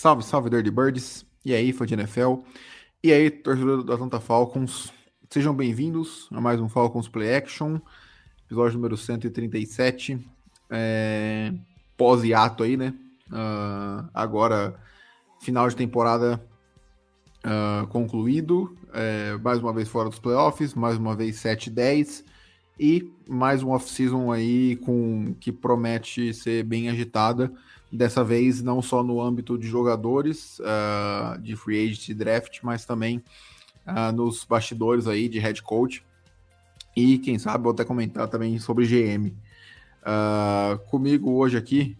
Salve, salve, Dirty Birds. E aí, fã de NFL. E aí, torcedor do Atlanta Falcons. Sejam bem-vindos a mais um Falcons Play Action, episódio número 137. É... Pós-hiato aí, né? Uh, agora, final de temporada uh, concluído. É, mais uma vez fora dos playoffs, mais uma vez 7-10. E mais um off-season aí com que promete ser bem agitada. Dessa vez, não só no âmbito de jogadores, uh, de free agent e draft, mas também uh, nos bastidores aí de head coach. E quem sabe vou até comentar também sobre GM. Uh, comigo hoje aqui,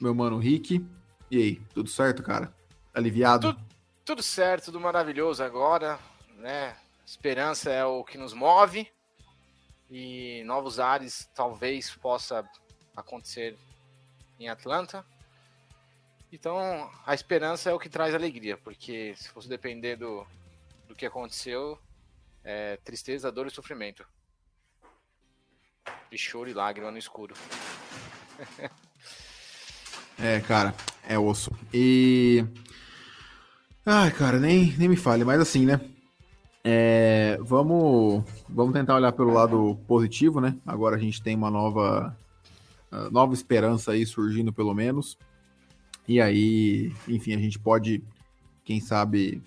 meu mano Rick. E aí, tudo certo, cara? Aliviado? Tudo, tudo certo, tudo maravilhoso agora, né? Esperança é o que nos move e novos ares talvez possa acontecer em Atlanta. Então, a esperança é o que traz alegria, porque se fosse depender do, do que aconteceu, é tristeza, dor e sofrimento. E choro e lágrima no escuro. é, cara, é osso. E. Ai, cara, nem, nem me fale, mas assim, né? É, vamos, vamos tentar olhar pelo lado positivo, né? Agora a gente tem uma nova, uh, nova esperança aí surgindo, pelo menos. E aí, enfim, a gente pode, quem sabe,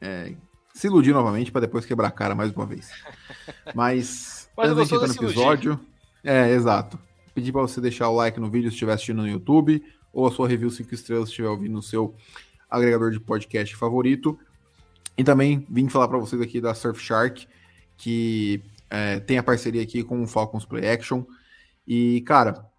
é, se iludir novamente para depois quebrar a cara mais uma vez. Mas, Mas antes de entrar no episódio, é, exato. Pedir para você deixar o like no vídeo se estiver assistindo no YouTube, ou a sua review 5 estrelas se estiver ouvindo no seu agregador de podcast favorito. E também vim falar para vocês aqui da Surfshark, que é, tem a parceria aqui com o Falcons Play Action. E, cara,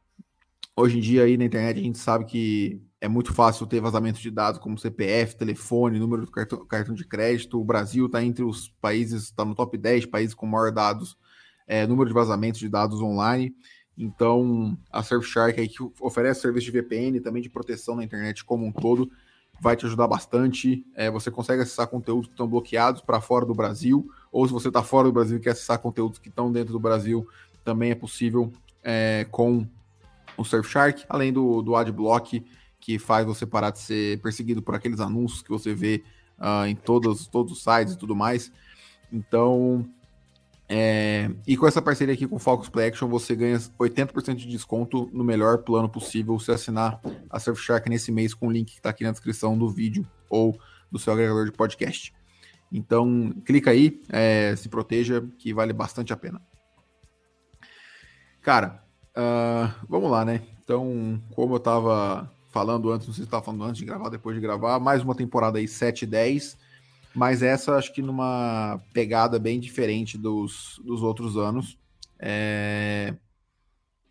hoje em dia aí na internet a gente sabe que é muito fácil ter vazamento de dados como CPF, telefone, número do cartão, cartão de crédito. O Brasil está entre os países, está no top 10 países com maior dados, é, número de vazamentos de dados online. Então, a Surfshark aí que oferece serviço de VPN, também de proteção na internet como um todo, vai te ajudar bastante. É, você consegue acessar conteúdos que estão bloqueados para fora do Brasil, ou se você está fora do Brasil e quer acessar conteúdos que estão dentro do Brasil, também é possível é, com o Surfshark, além do, do Adblock, que faz você parar de ser perseguido por aqueles anúncios que você vê uh, em todos, todos os sites e tudo mais. Então, é, e com essa parceria aqui com o Focus Play Action, você ganha 80% de desconto no melhor plano possível se assinar a Surfshark nesse mês com o link que está aqui na descrição do vídeo ou do seu agregador de podcast. Então, clica aí, é, se proteja, que vale bastante a pena. Cara, uh, vamos lá, né? Então, como eu estava falando antes, não sei se estava falando antes de gravar, depois de gravar, mais uma temporada aí 7 e 10, mas essa acho que numa pegada bem diferente dos, dos outros anos. É...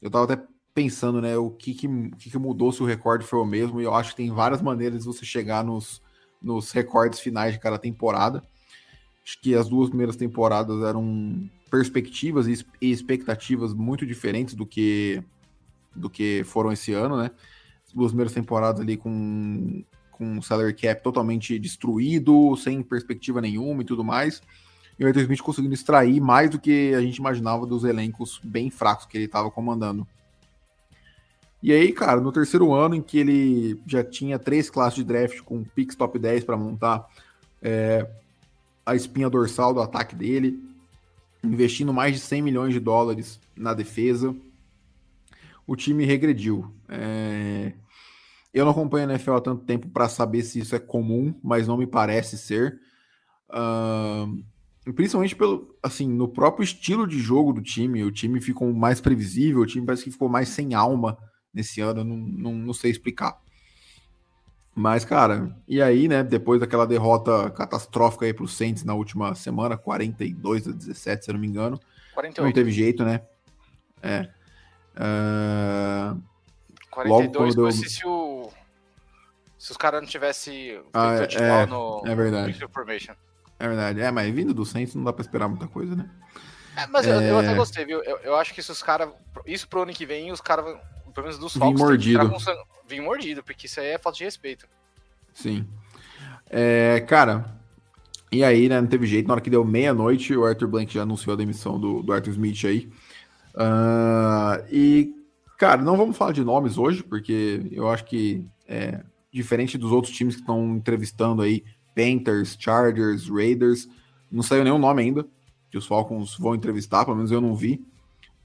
Eu estava até pensando, né, o que, que, que, que mudou se o recorde foi o mesmo, e eu acho que tem várias maneiras de você chegar nos, nos recordes finais de cada temporada. Acho que as duas primeiras temporadas eram perspectivas e expectativas muito diferentes do que do que foram esse ano, né? As duas primeiras temporadas ali com com salary cap totalmente destruído, sem perspectiva nenhuma e tudo mais. E o Arthur Smith conseguindo extrair mais do que a gente imaginava dos elencos bem fracos que ele estava comandando. E aí, cara, no terceiro ano em que ele já tinha três classes de draft com picks top 10 para montar é, a espinha dorsal do ataque dele, investindo mais de 100 milhões de dólares na defesa, o time regrediu. É... Eu não acompanho a NFL há tanto tempo para saber se isso é comum, mas não me parece ser. Uh... Principalmente pelo, assim, no próprio estilo de jogo do time, o time ficou mais previsível, o time parece que ficou mais sem alma nesse ano, não, não, não sei explicar. Mas, cara, e aí, né, depois daquela derrota catastrófica aí pro Saints na última semana, 42 a 17, se eu não me engano, 48. não teve jeito, né? É. Uh... 42, logo quando... se o, se os caras não tivessem Ah, feito é, é, no é verdade. É verdade. É, mas vindo do Saints não dá pra esperar muita coisa, né? É, mas eu, eu É. até gostei, viu? Eu, eu acho que se os caras. Isso pro ano que vem, os caras, pelo menos dos Vim Falcons, que mordido. com Vim mordido, porque isso aí é falta de respeito. Sim. É, cara, e aí, né? Não teve jeito. Na hora que deu meia-noite, o Arthur Blank já anunciou a demissão do, do Arthur Smith aí. Ah, e, cara, não vamos falar de nomes hoje, porque eu acho que é diferente dos outros times que estão entrevistando aí, Panthers, Chargers, Raiders, não saiu nenhum nome ainda que os Falcons vão entrevistar, pelo menos eu não vi.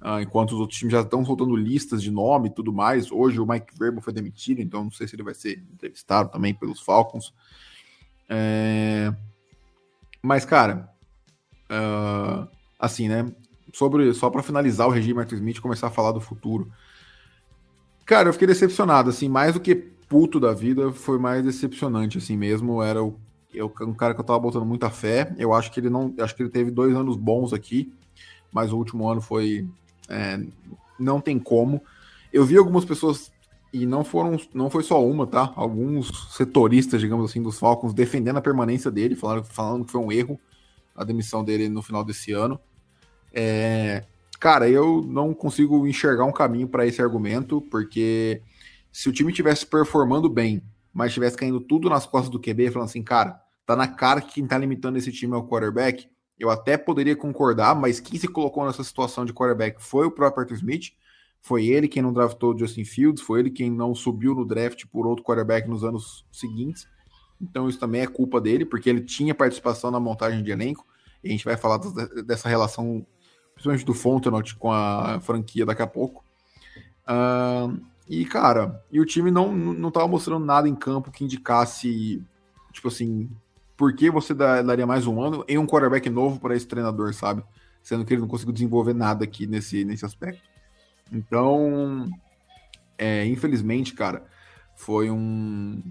Ah, enquanto os outros times já estão soltando listas de nome e tudo mais. Hoje o Mike Verbo foi demitido, então não sei se ele vai ser entrevistado também pelos Falcons. É, Mas, cara, ah, assim, né? Sobre, só para finalizar o regime Arthur Smith começar a falar do futuro. Cara, eu fiquei decepcionado, assim, mais do que puto da vida, foi mais decepcionante, assim mesmo. Era o, eu, um cara que eu tava botando muita fé. Eu acho que ele não. Acho que ele teve dois anos bons aqui, mas o último ano foi. É, não tem como. Eu vi algumas pessoas, e não foram. Não foi só uma, tá? Alguns setoristas, digamos assim, dos Falcons defendendo a permanência dele, falando, falando que foi um erro a demissão dele no final desse ano. É, cara, eu não consigo enxergar um caminho para esse argumento, porque se o time tivesse performando bem, mas tivesse caindo tudo nas costas do QB, falando assim, cara, tá na cara que quem tá limitando esse time é o quarterback, eu até poderia concordar, mas quem se colocou nessa situação de quarterback foi o próprio Arthur Smith, foi ele quem não draftou Justin Fields, foi ele quem não subiu no draft por outro quarterback nos anos seguintes, então isso também é culpa dele, porque ele tinha participação na montagem de elenco, e a gente vai falar dessa relação, principalmente do Fontenot com a franquia daqui a pouco. Ahn, e, cara, e o time não, não mostrando nada em campo que indicasse, tipo assim, por que você daria mais um ano em um quarterback novo para esse treinador, sabe? Sendo que ele não conseguiu desenvolver nada aqui nesse, nesse aspecto. Então, é, infelizmente, cara, foi um.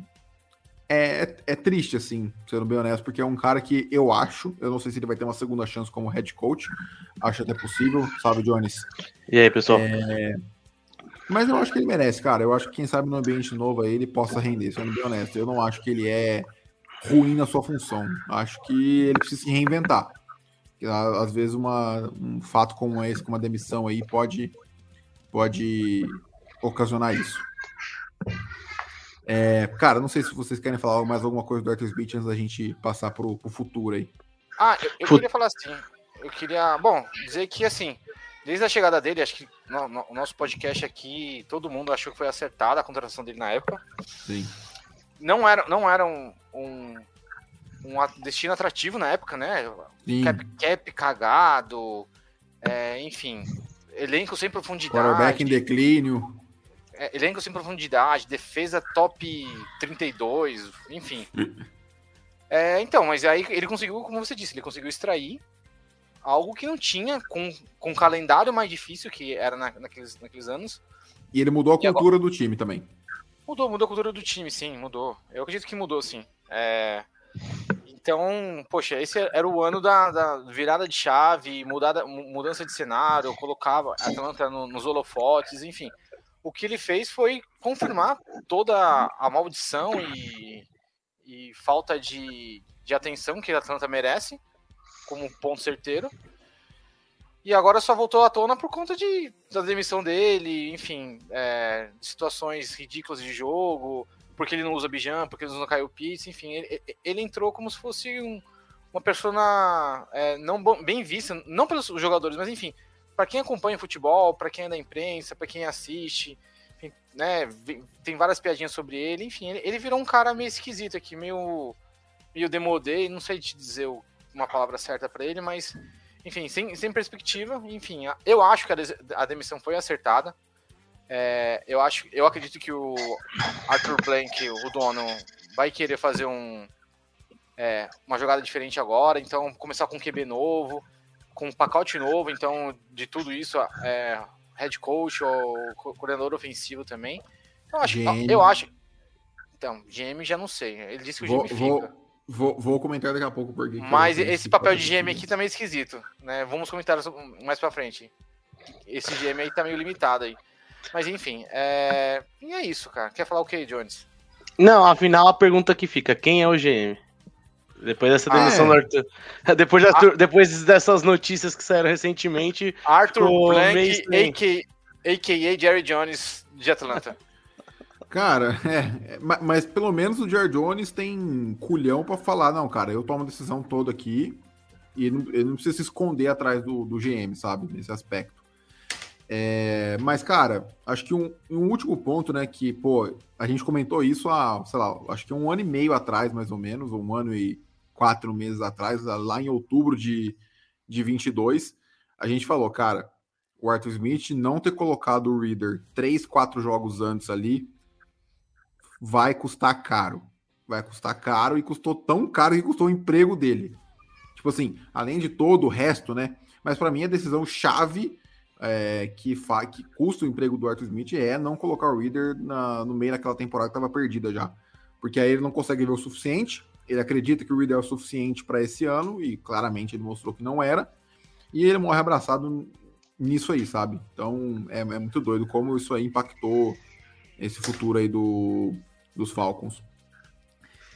É, é, é triste, assim, sendo bem honesto, porque é um cara que eu acho, eu não sei se ele vai ter uma segunda chance como head coach, acho até possível, sabe, Jones? E aí, pessoal? Mas eu acho que ele merece, cara. Eu acho que quem sabe no ambiente novo aí ele possa render, sendo bem honesto. Eu não acho que ele é ruim na sua função. Acho que ele precisa se reinventar. Às vezes uma, um fato como esse, como uma demissão aí, pode, pode ocasionar isso. É, cara, não sei se vocês querem falar mais alguma coisa do Arthur Smith antes da gente passar pro, pro futuro aí. Ah, eu, eu Fut- queria falar assim. Eu queria, bom, dizer que assim, desde a chegada dele, acho que no, no- o nosso podcast aqui, todo mundo achou que foi acertada a contratação dele na época. Sim. Não era, não era um, um, um destino atrativo na época, né? Sim. Cap, cap cagado, é, enfim, elenco sem profundidade. Quarterback em declínio. É, elenco sem profundidade, defesa top 32, enfim. É, então, mas aí ele conseguiu, como você disse, ele conseguiu extrair algo que não tinha com, com um calendário mais difícil que era na- naqueles, naqueles anos. E ele mudou a E agora- cultura do time também. Mudou, mudou a cultura do time, sim, mudou. Eu acredito que mudou, sim. É, então, poxa, esse era o ano da, da virada de chave, mudada, mu- mudança de cenário, colocava a Atlanta no- nos holofotes, enfim. O que ele fez foi confirmar toda a maldição e, e falta de, de atenção que a Atlanta merece, como ponto certeiro. E agora só voltou à tona por conta de, da demissão dele, enfim, é, situações ridículas de jogo, porque ele não usa Bijan, porque ele não usa Kyle Pitts, enfim, ele, ele entrou como se fosse um- uma persona é, não bem vista, não pelos jogadores, mas enfim, para quem acompanha futebol, para quem é da imprensa, para quem assiste, enfim, né, tem várias piadinhas sobre ele, enfim, ele, ele virou um cara meio esquisito aqui, meio, meio demodé, não sei te dizer o- uma palavra certa para ele, mas enfim, sem, sem perspectiva, enfim, eu acho que a, a demissão foi acertada. É, eu acho, eu acredito que o Arthur Blank, o dono, vai querer fazer um, é, uma jogada diferente agora, então começar com um QB novo, com um pacote novo, então de tudo isso, é, head coach ou co- coordenador ofensivo também. Eu acho, GM. eu acho. Então, GM já não sei. Ele disse que o Vou, GM fica. vou, vou comentar daqui a pouco porque. Mas esse papel de GM aqui também é esquisito, né? Vamos comentar mais pra frente. Esse GM aí tá meio limitado aí. Mas enfim, é... e é isso, cara. Quer falar o que, Jones? Não, afinal a pergunta que fica: quem é o GM? Depois dessa Ah, demissão é? do Arthur. Depois, de Arthur- depois dessas notícias que saíram recentemente. Arthur Blank, a.k.a. Jerry Jones de Atlanta. Cara, é, é, ma- mas, pelo menos o Jared Jones tem culhão pra falar, não, cara, eu tomo a decisão toda aqui e não, ele não precisa se esconder atrás do, do GM, sabe, nesse aspecto. É, mas, cara, acho que um, um último ponto, né, que, pô, a gente comentou isso há, sei lá, acho que um ano e meio atrás, mais ou menos, um ano e quatro meses atrás, lá em outubro de, de 22, a gente falou, cara, o Arthur Smith não ter colocado o Reader três, quatro jogos antes ali, vai custar caro. Vai custar caro e custou tão caro que custou o emprego dele. Tipo assim, além de todo o resto, né? Mas para mim a decisão chave é, que, fa que custa o emprego do Arthur Smith é não colocar o Reader na- no meio daquela temporada que estava perdida já. Porque aí ele não consegue ver o suficiente. Ele acredita que o Reader é o suficiente para esse ano e claramente ele mostrou que não era. E ele morre abraçado nisso aí, sabe? Então é, é muito doido como isso aí impactou esse futuro aí do, dos Falcons.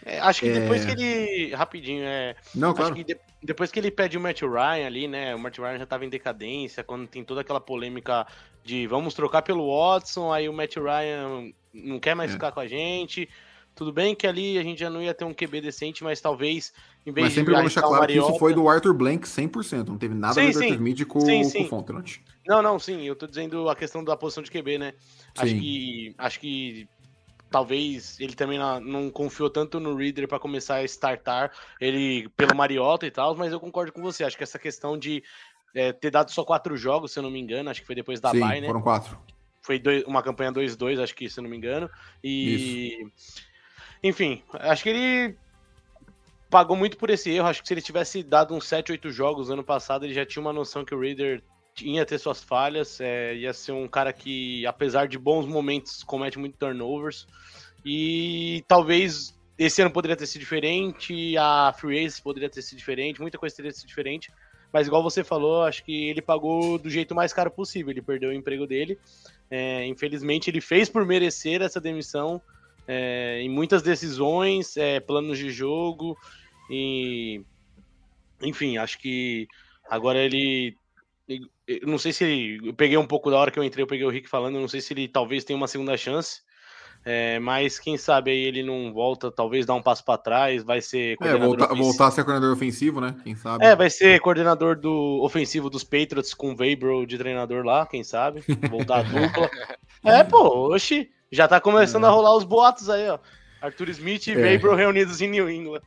É, acho que É. depois que ele. Rapidinho, é. Não, Acho claro. que de- depois que ele pede o Matt Ryan ali, né? O Matt Ryan já tava em decadência, quando tem toda aquela polêmica de vamos trocar pelo Watson, aí o Matt Ryan não quer mais É. ficar com a gente. Tudo bem que ali a gente já não ia ter um QB decente, mas talvez, em vez Mas sempre de vamos deixar claro que isso Mariota- foi do Arthur Blank 100%. Não teve nada Sim, a ver com o sim. Arthur Smith com, Sim, com o Fontenot. Não, não, sim, eu tô dizendo a questão da posição de QB, né? Acho Sim. que. Acho que talvez ele também não, não confiou tanto no Reader pra começar a startar ele pelo Mariota e tal, mas eu concordo com você. Acho que essa questão de é, ter dado só quatro jogos, se eu não me engano, acho que foi depois da Sim, bye, né? foram quatro. Foi dois- uma campanha 2-2, acho que, se eu não me engano. E. Enfim, acho que ele pagou muito por esse erro. Acho que se ele tivesse dado uns 7, 8 jogos ano passado, ele já tinha uma noção que o Reader ia ter suas falhas. é, ia ser um cara que, apesar de bons momentos, comete muito turnovers. E talvez esse ano poderia ter sido diferente, a Free Agency poderia ter sido diferente, muita coisa teria sido diferente. Mas igual você falou, acho que ele pagou do jeito mais caro possível. Ele perdeu o emprego dele. É, infelizmente, ele fez por merecer essa demissão é, em muitas decisões, é, planos de jogo e enfim, acho que agora ele não sei se ele, eu peguei um pouco da hora que eu entrei, eu peguei o Rick falando, eu não sei se ele talvez tenha uma segunda chance. é, mas quem sabe aí ele não volta, talvez dá um passo para trás, vai ser É, coordenador voltar, voltar a ser coordenador ofensivo, né? Quem sabe? É, vai ser coordenador do ofensivo dos Patriots com o Vabro de treinador lá, quem sabe? Voltar a dupla. É, pô, oxi, já tá começando a rolar os boatos aí, ó. Arthur Smith e É. Vabro reunidos em New England.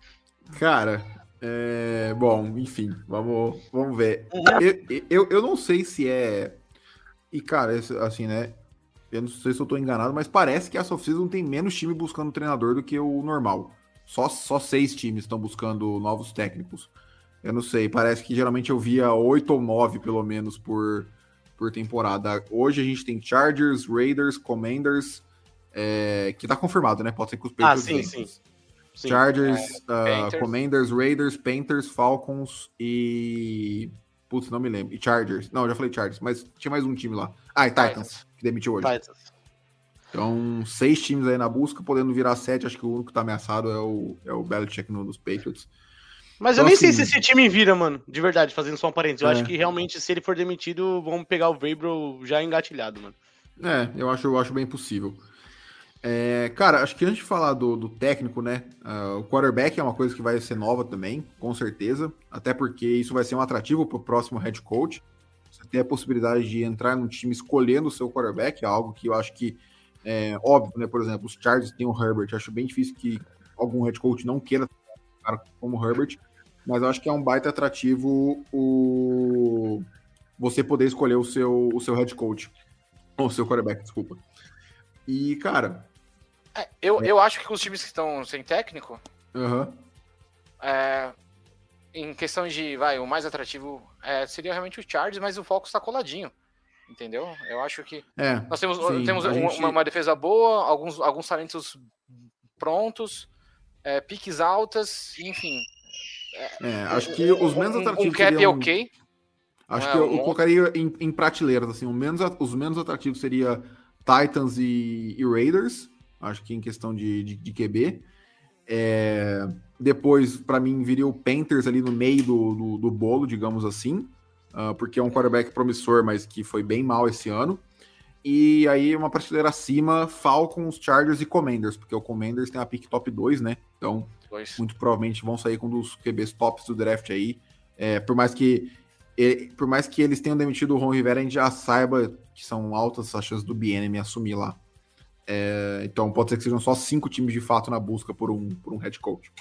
Cara, é, bom, enfim, vamos, vamos ver. Uhum. Eu, eu, eu não sei se é. E, cara, assim, né? Eu não sei se eu tô enganado, mas parece que essa off-season tem menos time buscando treinador do que o normal. Só, só seis times estão buscando novos técnicos. Eu não sei, parece que geralmente eu via oito ou nove, pelo menos, por, por temporada. Hoje a gente tem Chargers, Raiders, Commanders, é, que tá confirmado, né? Pode ser que os Ah, Patriots sim, vençam. sim. Sim. Chargers, ah, Panthers. Commanders, Raiders, Panthers, Falcons e. Putz, não me lembro. E Chargers. Não, já falei Chargers, mas tinha mais um time lá. Ah, e Titans, Titans. que demitiu hoje. Titans. Então, seis times aí na busca, podendo virar sete. Acho que o único que tá ameaçado é o, é o Belichick no, dos Patriots. Mas Então, eu nem sei assim- se esse time vira, mano. De verdade, fazendo só um parênteses. Eu É. acho que realmente, se ele for demitido, vamos pegar o Vabro já engatilhado, mano. É, eu acho, eu acho bem possível. É, cara, acho que antes de falar do, do técnico, né? ah, o quarterback é uma coisa que vai ser nova também, com certeza. Até porque isso vai ser um atrativo para o próximo head coach. Você tem a possibilidade de entrar num time escolhendo o seu quarterback, é algo que eu acho que é óbvio, né? Por exemplo, os Chargers têm o Herbert. Acho bem difícil que algum head coach não queira um cara como o Herbert. Mas eu acho que é um baita atrativo o você poder escolher o seu, o seu head coach. Ou o seu quarterback, desculpa. E, cara, É, eu, eu acho que os times que estão sem técnico, aham, é, em questão de, vai, o mais atrativo é, seria realmente o Chargers, mas o Falcons está coladinho. Entendeu? Eu acho que é. nós temos, Sim, temos a um- gente- uma, uma defesa boa, alguns, alguns talentos prontos, é, piques altas, enfim. É, acho que os menos um, atrativos um cap seriam- ok. Acho É, que eu, um- eu colocaria em, em prateleiras, assim, o menos, os menos atrativos seria Titans e, e Raiders, acho que em questão de, de, de QB. É, depois, para mim, viria o Panthers ali no meio do, do, do bolo, digamos assim, uh, porque é um quarterback promissor, mas que foi bem mal esse ano. E aí, uma prateleira acima, Falcons, Chargers e Commanders, porque o Commanders tem a pick top 2, né? Então, muito provavelmente vão sair com um dos QBs tops do draft aí. É, por mais que por mais que eles tenham demitido o Ron Rivera, a gente já saiba que são altas as chances do BNM assumir lá. É, então pode ser que sejam só cinco times de fato na busca por um, por um head coach.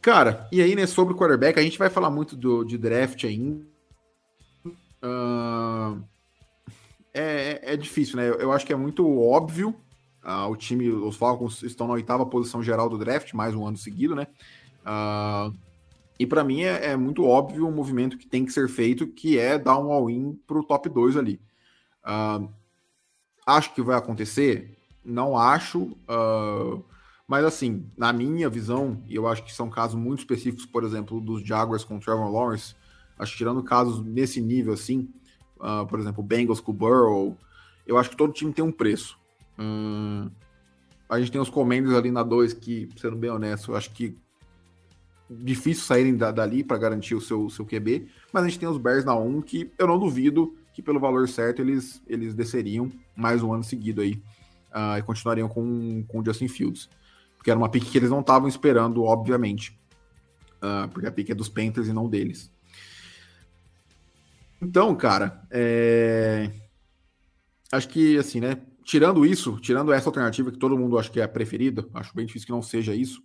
Cara, e aí, né, sobre o quarterback, a gente vai falar muito do, de draft ainda. Uh, é, é, difícil, né? Eu, eu, acho que é muito óbvio. Uh, o time, os Falcons estão na oitava posição geral do draft, mais um ano seguido, né? Uh, e para mim é, é, muito óbvio o movimento que tem que ser feito, que é dar um all-in para o top 2 ali. Uh, acho que vai acontecer? Não acho. Uh, mas assim, na minha visão, e eu acho que são casos muito específicos, por exemplo, dos Jaguars com o Trevor Lawrence, acho que tirando casos nesse nível assim, uh, por exemplo, Bengals com o Burrow, eu acho que todo time tem um preço. a gente tem os Commanders ali na 2 que, sendo bem honesto, eu acho que difícil saírem da, dali para garantir o seu, seu QB, mas a gente tem os Bears na 1 que eu não duvido que pelo valor certo eles, eles desceriam mais um ano seguido aí uh, e continuariam com, com o Justin Fields. Porque era uma pick que eles não estavam esperando, obviamente. Uh, porque a pick é dos Panthers e não deles. Então, cara, é... acho que assim, né? Tirando isso, tirando essa alternativa que todo mundo acha que é a preferida, acho bem difícil que não seja isso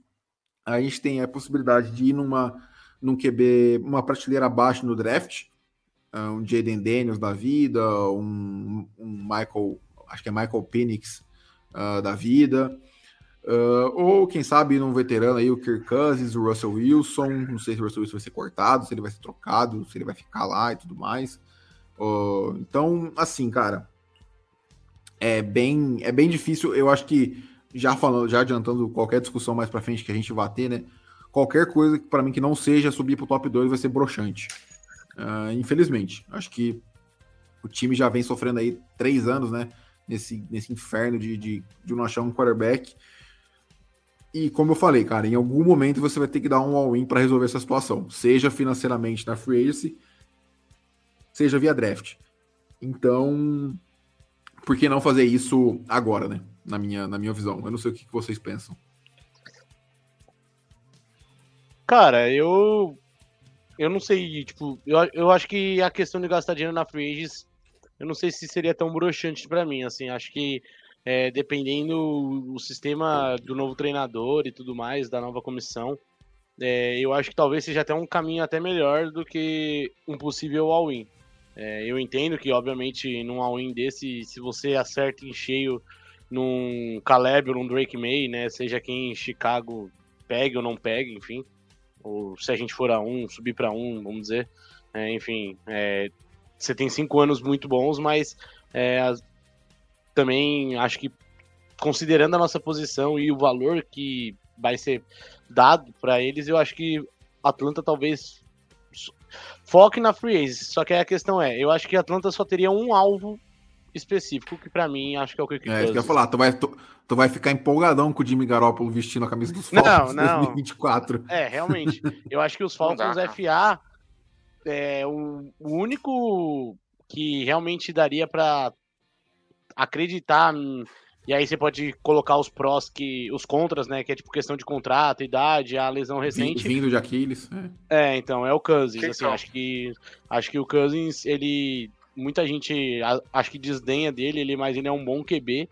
a gente tem a possibilidade de ir numa num QB, uma prateleira abaixo no draft, um Jaden Daniels da vida, um, um, Michael, acho que é Michael Penix uh, da vida, uh, ou quem sabe num veterano aí, o Kirk Cousins, o Russell Wilson, não sei se o Russell Wilson vai ser cortado, se ele vai ser trocado, se ele vai ficar lá e tudo mais. Uh, então, assim, cara, é bem, é bem difícil, eu acho que já falando, já adiantando qualquer discussão mais para frente que a gente vai ter, né? Qualquer coisa para mim que não seja subir para o top 2 vai ser broxante. Uh, infelizmente, acho que o time já vem sofrendo aí três anos, né? Nesse, nesse inferno de, de, de não achar um quarterback. E como eu falei, cara, em algum momento você vai ter que dar um all-in para resolver essa situação, seja financeiramente na free agency, seja via draft. Então, por que não fazer isso agora, né? na minha, na minha visão. Eu não sei o que, vocês pensam. Cara, eu. Eu não sei, tipo, eu, eu acho que a questão de gastar dinheiro na Free eu não sei se seria tão broxante para mim, assim, acho que é, dependendo o sistema do novo treinador e tudo mais, da nova comissão, é, eu acho que talvez seja até um caminho até melhor do que um possível all-in. É, eu entendo que, obviamente, num all-in desse, se você acerta em cheio num Caleb ou num Drake May, né? Seja quem em Chicago pegue ou não pegue, enfim. Ou se a gente for a um, subir para um, vamos dizer. É, enfim, é, você tem cinco anos muito bons, mas é, também acho que considerando a nossa posição e o valor que vai ser dado para eles, eu acho que Atlanta talvez foque na free agency. Só que a questão é, eu acho que Atlanta só teria um alvo específico, que para mim acho que é o É, isso que eu ia falar, tu vai, tu, tu, vai ficar empolgadão com o Jimmy Garoppolo vestindo a camisa dos Falcons não, não. 2024. É, realmente. Eu acho que os Falcons dá, FA é o, o único que realmente daria para acreditar e aí você pode colocar os prós que os contras, né, que é tipo questão de contrato, idade, a lesão recente. Vindo de Aquiles. É, é então é o Cousins, assim, acho que acho que o Cousins ele muita gente acho que desdenha dele, ele, mas ele é um bom QB.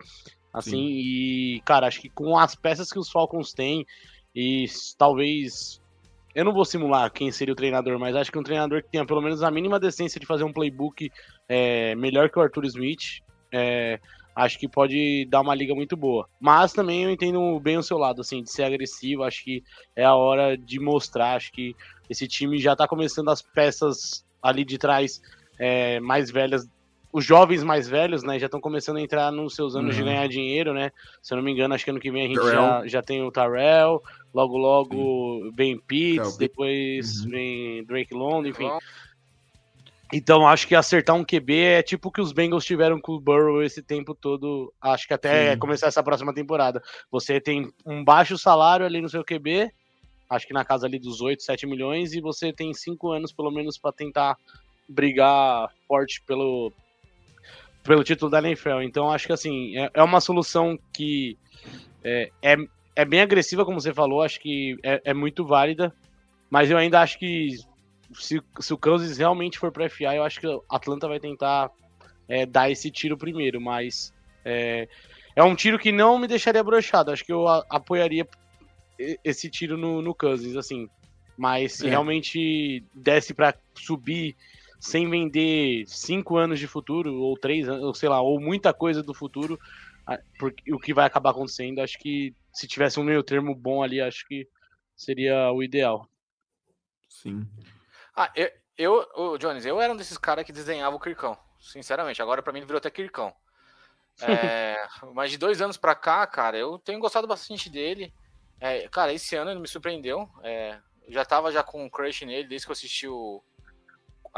Assim, Sim. e, cara, acho que com as peças que os Falcons têm, e talvez. Eu não vou simular quem seria o treinador, mas acho que um treinador que tenha pelo menos a mínima decência de fazer um playbook é, melhor que o Arthur Smith, é, acho que pode dar uma liga muito boa. Mas também eu entendo bem o seu lado, assim, de ser agressivo, acho que é a hora de mostrar, acho que esse time já tá começando as peças ali de trás é, mais velhas, os jovens mais velhos, né, já estão começando a entrar nos seus anos uhum. de ganhar dinheiro, né? Se eu não me engano, acho que ano que vem a gente já, já tem o Tarell, logo logo Sim. vem Pitts, depois uhum. vem Drake London, enfim. Então acho que acertar um QB é tipo o que os Bengals tiveram com o Burrow esse tempo todo. Acho que até Sim. começar essa próxima temporada. Você tem um baixo salário ali no seu QB, acho que na casa ali dos 8, 7 milhões, e você tem cinco anos pelo menos para tentar brigar forte pelo, pelo título da NFL. Então acho que assim, é, é uma solução que é, é, é bem agressiva, como você falou, acho que é, é muito válida, mas eu ainda acho que se, se o Kansas realmente for para FA, eu acho que o Atlanta vai tentar é, dar esse tiro primeiro, mas é, é um tiro que não me deixaria broxado. Acho que eu a- apoiaria esse tiro no, no Cousins, assim. Mas se É. realmente desse para subir sem vender cinco anos de futuro, ou três anos, ou sei lá, ou muita coisa do futuro, porque, o que vai acabar acontecendo, acho que se tivesse um meio termo bom ali, acho que seria o ideal. Sim. Ah, eu, eu ô, Jones, eu era um desses caras que desenhava o Kirkão. Sinceramente, agora pra mim ele virou até Kirkão. É, mas de dois anos pra cá, cara, eu tenho gostado bastante dele. É, cara, esse ano ele me surpreendeu. É, eu já tava já com um crush nele desde que eu assisti o,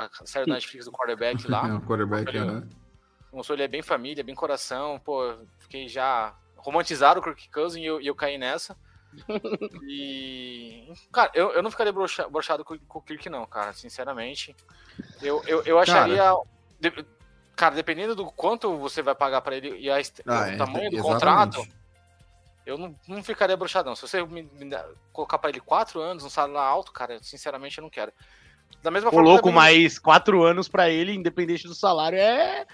a série da Netflix do quarterback É, lá. o quarterback, né? Mostrou ele é bem família, bem coração. Pô, fiquei já romantizado o Kirk Cousins e eu, e eu caí nessa. E. Cara, eu, eu não ficaria broxa- broxado com, com o Kirk, não, cara, sinceramente. Eu, eu, eu acharia. de- cara, dependendo do quanto você vai pagar pra ele e a Ah, o é, tamanho do exatamente. contrato, eu não, não ficaria broxadão. Se você me, me colocar pra ele quatro anos, um salário alto, cara, sinceramente eu não quero. Da mesma Ô, forma. louco, também- mas quatro anos pra ele, independente do salário, é,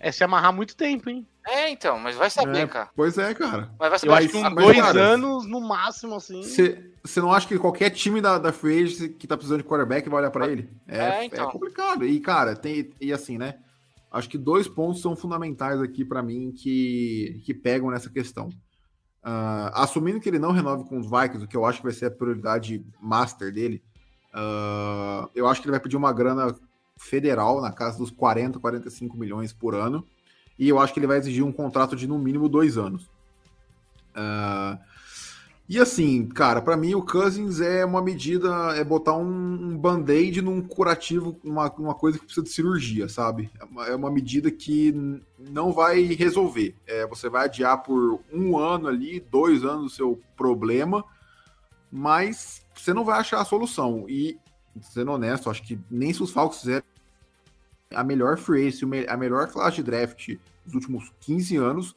é se amarrar muito tempo, hein? É, então, mas vai saber, É, cara. Pois é, cara. Mas vai saber. Eu acho que uns dois cara, anos no máximo, assim. Você não acha que qualquer time da, da Free Agency que tá precisando de quarterback vai olhar pra ele? É, É, é então. complicado. E, cara, tem. E assim, né? Acho que dois pontos são fundamentais aqui pra mim que, que pegam nessa questão. Ah, assumindo que ele não renove com os Vikings, o que eu acho que vai ser a prioridade master dele, ah, eu acho que ele vai pedir uma grana federal na casa dos 40, 45 milhões por ano. E eu acho que ele vai exigir um contrato de no mínimo dois anos. Ah, e assim, cara, pra mim o Cousins é uma medida, é botar um, um band-aid num curativo, uma, uma coisa que precisa de cirurgia, sabe? É uma, é uma medida que não vai resolver. É, você vai adiar por um ano ali, dois anos o seu problema, mas você não vai achar a solução. E, sendo honesto, acho que nem se os Falcons fizerem a melhor free agency, o a melhor classe de draft dos últimos 15 anos,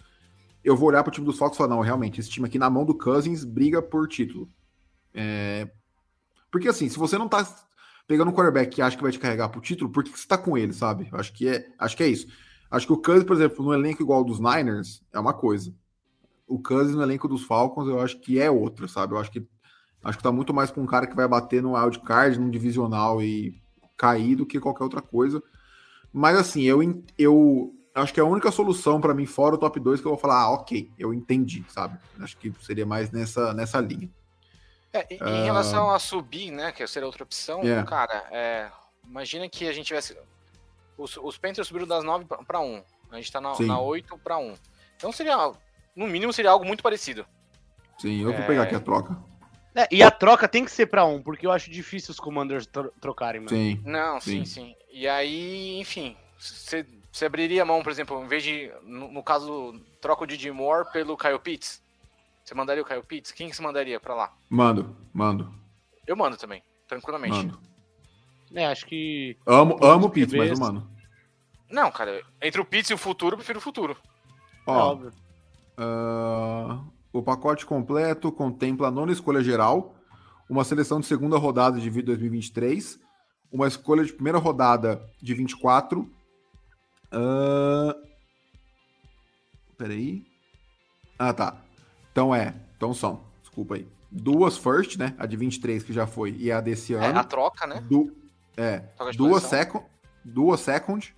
eu vou olhar pro time dos Falcons e falar, não, realmente, esse time aqui na mão do Cousins briga por título. É, Porque assim, se você não tá pegando um quarterback que acha que vai te carregar pro título, por que que você tá com ele, sabe? Acho que é, acho que é isso. Acho que o Cousins, por exemplo, no elenco igual dos Niners, é uma coisa. O Cousins no elenco dos Falcons, eu acho que é outra, sabe? Eu acho que acho que tá muito mais com um cara que vai bater no wild card, num divisional e cair do que qualquer outra coisa. Mas assim, eu, eu acho que a única solução pra mim, fora o top 2, que eu vou falar, ah, ok, eu entendi, sabe? Acho que seria mais nessa, nessa linha. É, em relação a subir, né, que seria outra opção, É. cara, é, imagina que a gente tivesse. Os, os Panthers subiram das 9 para 1. A gente tá na, Sim. na 8 para 1. Então seria, no mínimo, seria algo muito parecido. Sim, eu vou É. pegar aqui a troca. É, e a troca tem que ser pra um, porque eu acho difícil os Commanders tro- trocarem, mano. Sim. Não, sim, Sim. sim. E aí, enfim, você abriria a mão, por exemplo, em vez de, no, no caso, troca o Didi Moore pelo Kyle Pitts? Você mandaria o Kyle Pitts? Quem que você mandaria pra lá? Mando, mando, Eu mando também, tranquilamente. mando. É, acho que. Amo, amo o Pitts, mas eu mando. Não, cara, entre o Pitts e o futuro, eu prefiro o futuro. é Ó, óbvio. ah, o pacote completo contempla a nona escolha geral, uma seleção de segunda rodada de 2023, uma escolha de primeira rodada de 24. ah, peraí. Ah, tá. Então é. Então são. Desculpa aí. Duas first, né? A de 23 que já foi e a desse É, ano. a troca, né? Du é, Troca duas second, duas second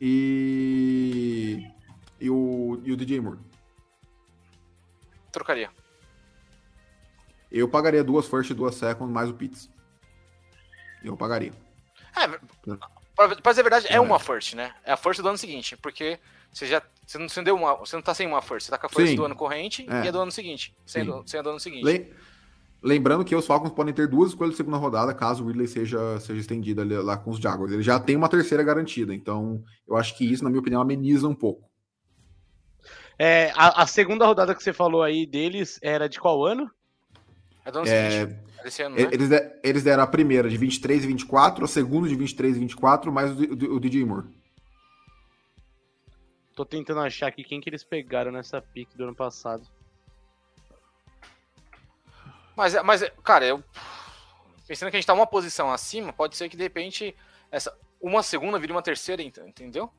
e e o, e o DJ Moore. Trocaria. Eu pagaria duas first e duas second mais o Pitts. Eu pagaria. É, pra, pra dizer a verdade, é É. uma first, né? É a first do ano seguinte, porque você já. Você não, você não deu uma. Você não tá sem uma first, você tá com a first Sim. do ano corrente É. e a do ano seguinte. Sem, do, sem a do ano seguinte. Le- Lembrando que os Falcons podem ter duas escolhas de segunda rodada caso o Ridley seja, seja estendido ali, lá com os Jaguars. Ele já tem uma terceira garantida, então eu acho que isso, na minha opinião, ameniza um pouco. É, a, a segunda rodada que você falou aí deles era de qual ano? É do ano É, seguinte. Esse ano, né? Eles, eles deram a primeira de 23 e 24, a segunda de 23 e 24, mais o, o DJ Moore. Tô tentando achar aqui quem que eles pegaram nessa pick do ano passado. Mas, é- mas, é- cara, eu. Pensando que a gente tá uma posição acima, pode ser que de repente essa uma segunda vire uma terceira, ent- entendeu?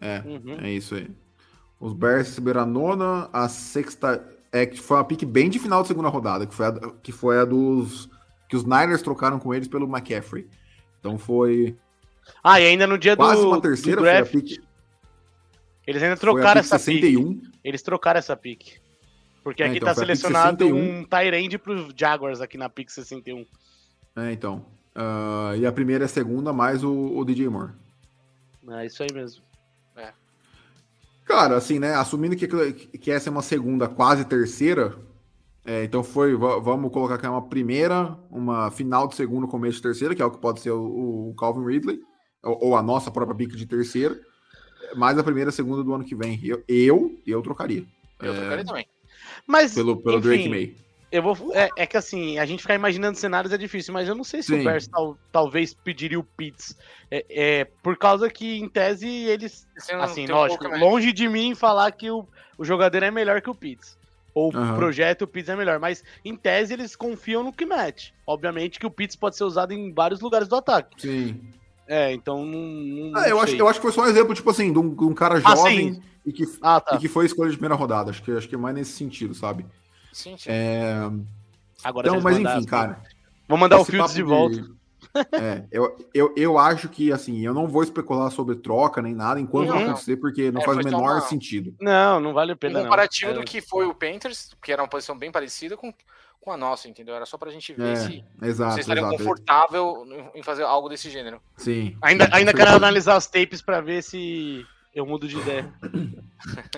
É, Uhum. é isso aí. Os Bears receberam a nona, a sexta. É, que foi uma pique bem de final de segunda rodada, que foi a, que foi a dos. Que os Niners trocaram com eles pelo McCaffrey. Então foi Ah, e ainda no dia do, quase uma terceira, foi a pique. eles ainda trocaram pique essa pick. 61. Eles trocaram essa pick. Porque É, aqui então, tá selecionado 61. um Tyrande pros Jaguars aqui na pick 61. É, então. Ah, e a primeira e a segunda, mais o, o DJ Moore. É isso aí mesmo. Cara, assim, né? Assumindo que, que essa é uma segunda, quase terceira. é, então foi, va- vamos colocar que é uma primeira, uma final de segunda, começo de terceira, que é o que pode ser o, o Calvin Ridley, ou, ou a nossa própria pick de terceira, mais a primeira e segunda do ano que vem. Eu, eu, eu trocaria Eu É. trocaria também. Mas, pelo, pelo enfim, Drake May. Eu vou. É, é que assim, a gente ficar imaginando cenários é difícil, mas eu não sei se Sim. o Bears tal- talvez pediria o Pitts. É, é, por causa que, em tese, eles. Assim, um lógico, né? longe de mim falar que o, o jogador é melhor que o Pitts. Ou Aham. o projeto, o Pitts é melhor. Mas, em tese, eles confiam no que mete. Obviamente que o Pitts pode ser usado em vários lugares do ataque. Sim. É, então não. não Ah, eu, sei. acho, eu acho que foi só um exemplo, tipo assim, de um, de um cara Ah, jovem sim. e, que, Ah, tá. e que foi escolha de primeira rodada. Acho que, acho que é mais nesse sentido, sabe? Sim, sim. É, Agora então, eles mas enfim, cara. Vou mandar o Fields de volta. É, eu, eu, eu acho que, assim, eu não vou especular sobre troca nem nada enquanto Uhum. não acontecer, porque não É, faz o menor uma- sentido. Não, não vale a Um pena. não. comparativo É, do que foi o Panthers, que era uma posição bem parecida com, com a nossa, entendeu? Era só pra gente ver É, se exato, vocês estariam exato. confortável em fazer algo desse gênero. Sim. Ainda, ainda quero analisar as tapes pra ver se eu mudo de ideia.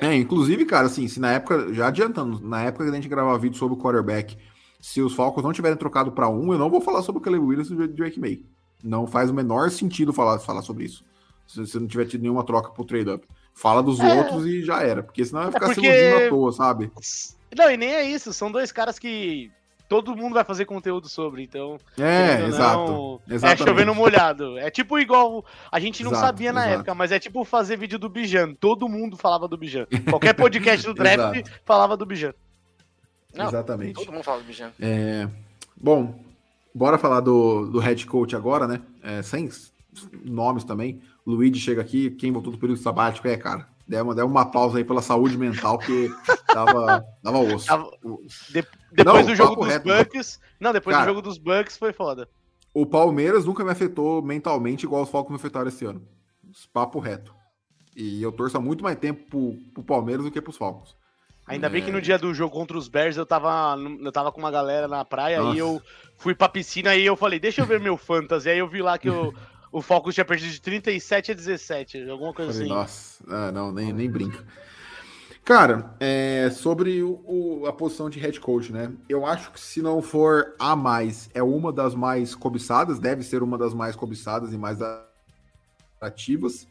É, inclusive, cara, assim, se na época, já adiantando, na época que a gente gravava vídeo sobre o quarterback, se os Falcons não tiverem trocado pra um, eu não vou falar sobre o Caleb Williams e o Drake May. Não faz o menor sentido falar, falar sobre isso. Se você não tiver tido nenhuma troca pro trade-up. Fala dos É. outros e já era. Porque senão vai ficar porque- se iludindo à toa, sabe? Não, e nem é isso. São dois caras que todo mundo vai fazer conteúdo sobre, então. É, exato. É Exatamente. chovendo molhado. É tipo igual. A gente não Exato, sabia na exato. época, mas é tipo fazer vídeo do Bijan. Todo mundo falava do Bijan. Qualquer podcast do draft falava do Bijan. Não, Exatamente. Todo mundo fala do Bijan. É, bom, bora falar do, do head coach agora, né? É, sem nomes também. Luigi chega aqui, quem voltou do período sabático é, cara. Deu uma, deu uma pausa aí pela saúde mental, que dava, dava osso. De- depois Não, do jogo dos reto. Bucks. Não, depois Cara. do jogo dos Bucks foi foda. o Palmeiras nunca me afetou mentalmente igual os Falcons me afetaram esse ano. Papo reto. E eu torço há muito mais tempo pro, pro Palmeiras do que pros Falcons. Ainda bem que É. no dia do jogo contra os Bears eu tava, eu tava com uma galera na praia Nossa. e eu fui pra piscina e eu falei, deixa eu ver meu fantasy. Aí eu vi lá que o, o Falcons tinha perdido de 37 a 17, alguma coisa Falei, assim. nossa, ah, não, nem, nem brinca. Cara, é, sobre o, o- a posição de head coach, né? Eu acho que se não for a mais, é uma das mais cobiçadas, deve ser uma das mais cobiçadas e mais atrativas.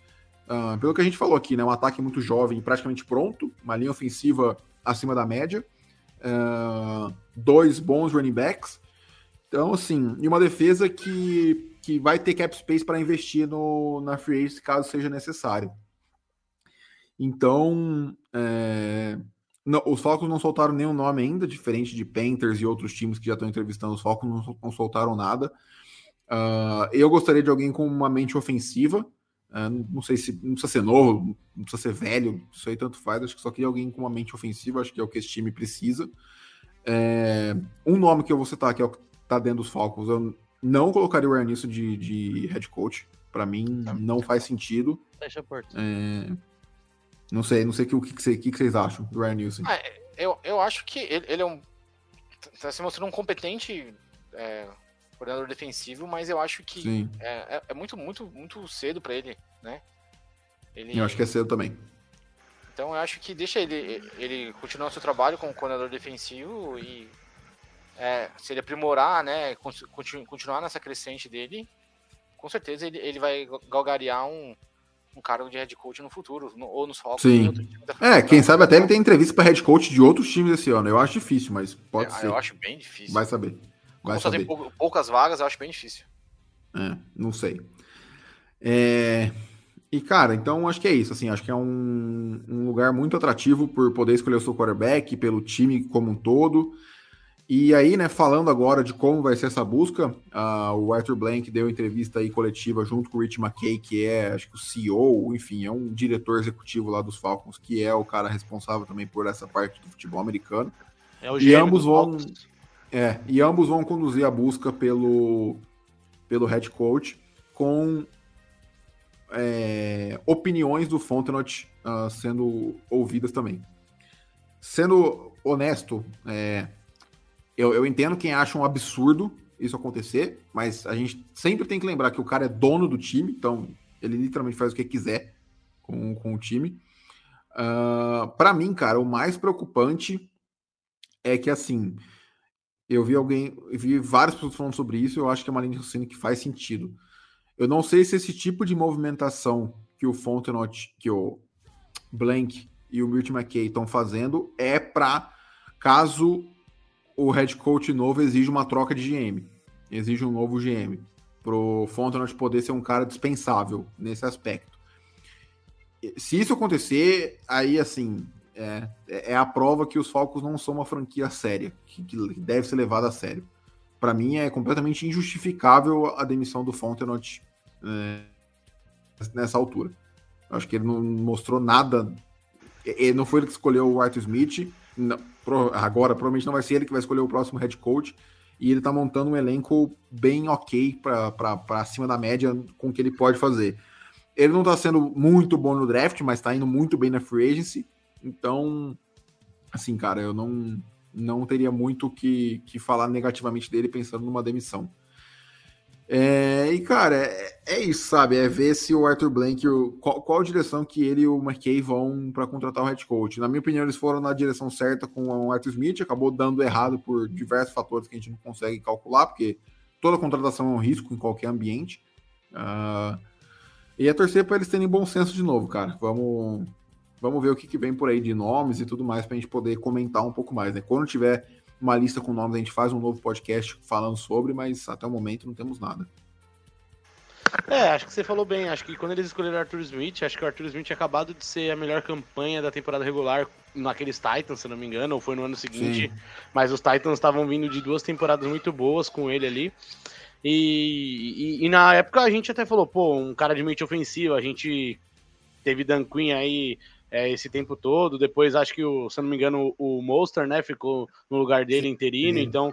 Ah, pelo que a gente falou aqui, né? Um ataque muito jovem praticamente pronto, uma linha ofensiva acima da média, ah, dois bons running backs. Então, assim, e uma defesa que, que vai ter cap space para investir no, na free agency caso seja necessário. Então, é, não, os Falcons não soltaram nenhum nome ainda, diferente de Panthers e outros times que já estão entrevistando os Falcons, não, não soltaram nada. Ah, eu gostaria de alguém com uma mente ofensiva. ah, não sei se não precisa ser novo, não precisa ser velho, isso aí tanto faz. Acho que só queria alguém com uma mente ofensiva, acho que é o que esse time precisa. É, um nome que eu vou citar, que é o que tá dentro dos Falcons, eu não colocaria o Ryan Nisso de, de head coach. Para mim, não faz sentido. Fecha a porta. É, Não sei, não sei o que, o que, que, cê- o que que vocês acham do Ryan Nielsen. Ah, eu, eu acho que ele, ele é um. Tá se mostrando um competente é, coordenador defensivo, mas eu acho que é, é- é muito, muito, muito cedo pra ele, né? Ele, eu acho que é cedo também. Então eu acho que deixa ele, ele continuar o seu trabalho como coordenador defensivo e é, se ele aprimorar, né, continuar nessa crescente dele, com certeza ele, ele vai galgarear um, um cargo de head coach no futuro, no, ou nos Falcons. Sim. É, quem sabe até ele tem entrevista para head coach de outros times esse ano. Eu acho difícil, mas pode é, ser. Eu acho bem difícil. Vai saber. Vai Como saber. só tem poucas vagas, eu acho bem difícil. É, não sei. É... E, cara, então acho que é isso. Assim, acho que é um, um lugar muito atrativo por poder escolher o seu quarterback, pelo time como um todo. E aí, né, falando agora de como vai ser essa busca, uh, o Arthur Blank deu entrevista aí coletiva junto com o Rich McKay, que é, acho que o CEO, enfim, é um diretor executivo lá dos Falcons, que é o cara responsável também por essa parte do futebol americano. É o e ambos vão é, e ambos vão conduzir a busca pelo pelo head coach com é, opiniões do Fontenot uh, sendo ouvidas também. Sendo honesto, é, eu, eu entendo quem acha um absurdo isso acontecer, mas a gente sempre tem que lembrar que o cara é dono do time, então ele literalmente faz o que quiser com, com o time. Uh, para mim, cara, o mais preocupante é que assim, eu vi alguém, vi várias pessoas falando sobre isso, eu acho que é uma linha de raciocínio que faz sentido. Eu não sei se esse tipo de movimentação que o Fontenot, que o Blank e o Milt McKay estão fazendo é para caso o head coach novo exige uma troca de GM, exige um novo GM, pro Fontenot poder ser um cara dispensável nesse aspecto. Se isso acontecer, aí assim, é, é a prova que os Falcons não são uma franquia séria, que, que deve ser levada a sério. Para mim é completamente injustificável a demissão do Fontenot é, nessa altura. Acho que ele não mostrou nada. Ele não foi ele que escolheu o Arthur Smith, não, agora provavelmente não vai ser ele que vai escolher o próximo head coach. E ele tá montando um elenco bem ok para cima da média com o que ele pode fazer. Ele não tá sendo muito bom no draft, mas tá indo muito bem na free agency. Então, assim, cara, eu não, não teria muito que, que falar negativamente dele pensando numa demissão. É, e, cara, é, é, isso, sabe? É ver se o Arthur Blank, o, qual, qual direção que ele e o McKay vão para contratar o head coach. Na minha opinião, eles foram na direção certa com o Arthur Smith, acabou dando errado por diversos fatores que a gente não consegue calcular, porque toda contratação é um risco em qualquer ambiente. Uh, e é torcer para eles terem bom senso de novo, cara. Vamos, vamos ver o que, que vem por aí de nomes e tudo mais para a gente poder comentar um pouco mais, né? Quando tiver uma lista com nomes, a gente faz um novo podcast falando sobre, mas até o momento não temos nada. É, acho que você falou bem. Acho que quando eles escolheram Arthur Smith, acho que o Arthur Smith tinha acabado de ser a melhor campanha da temporada regular naqueles Titans, se não me engano, ou foi no ano seguinte. Sim. Mas os Titans estavam vindo de duas temporadas muito boas com ele ali. E, e, e, na época a gente até falou, pô, um cara de mente ofensiva, a gente teve Dan Quinn aí é, esse tempo todo. Depois, acho que, o, se não me engano, o, Monster, né, ficou no lugar dele interino. Sim. Então,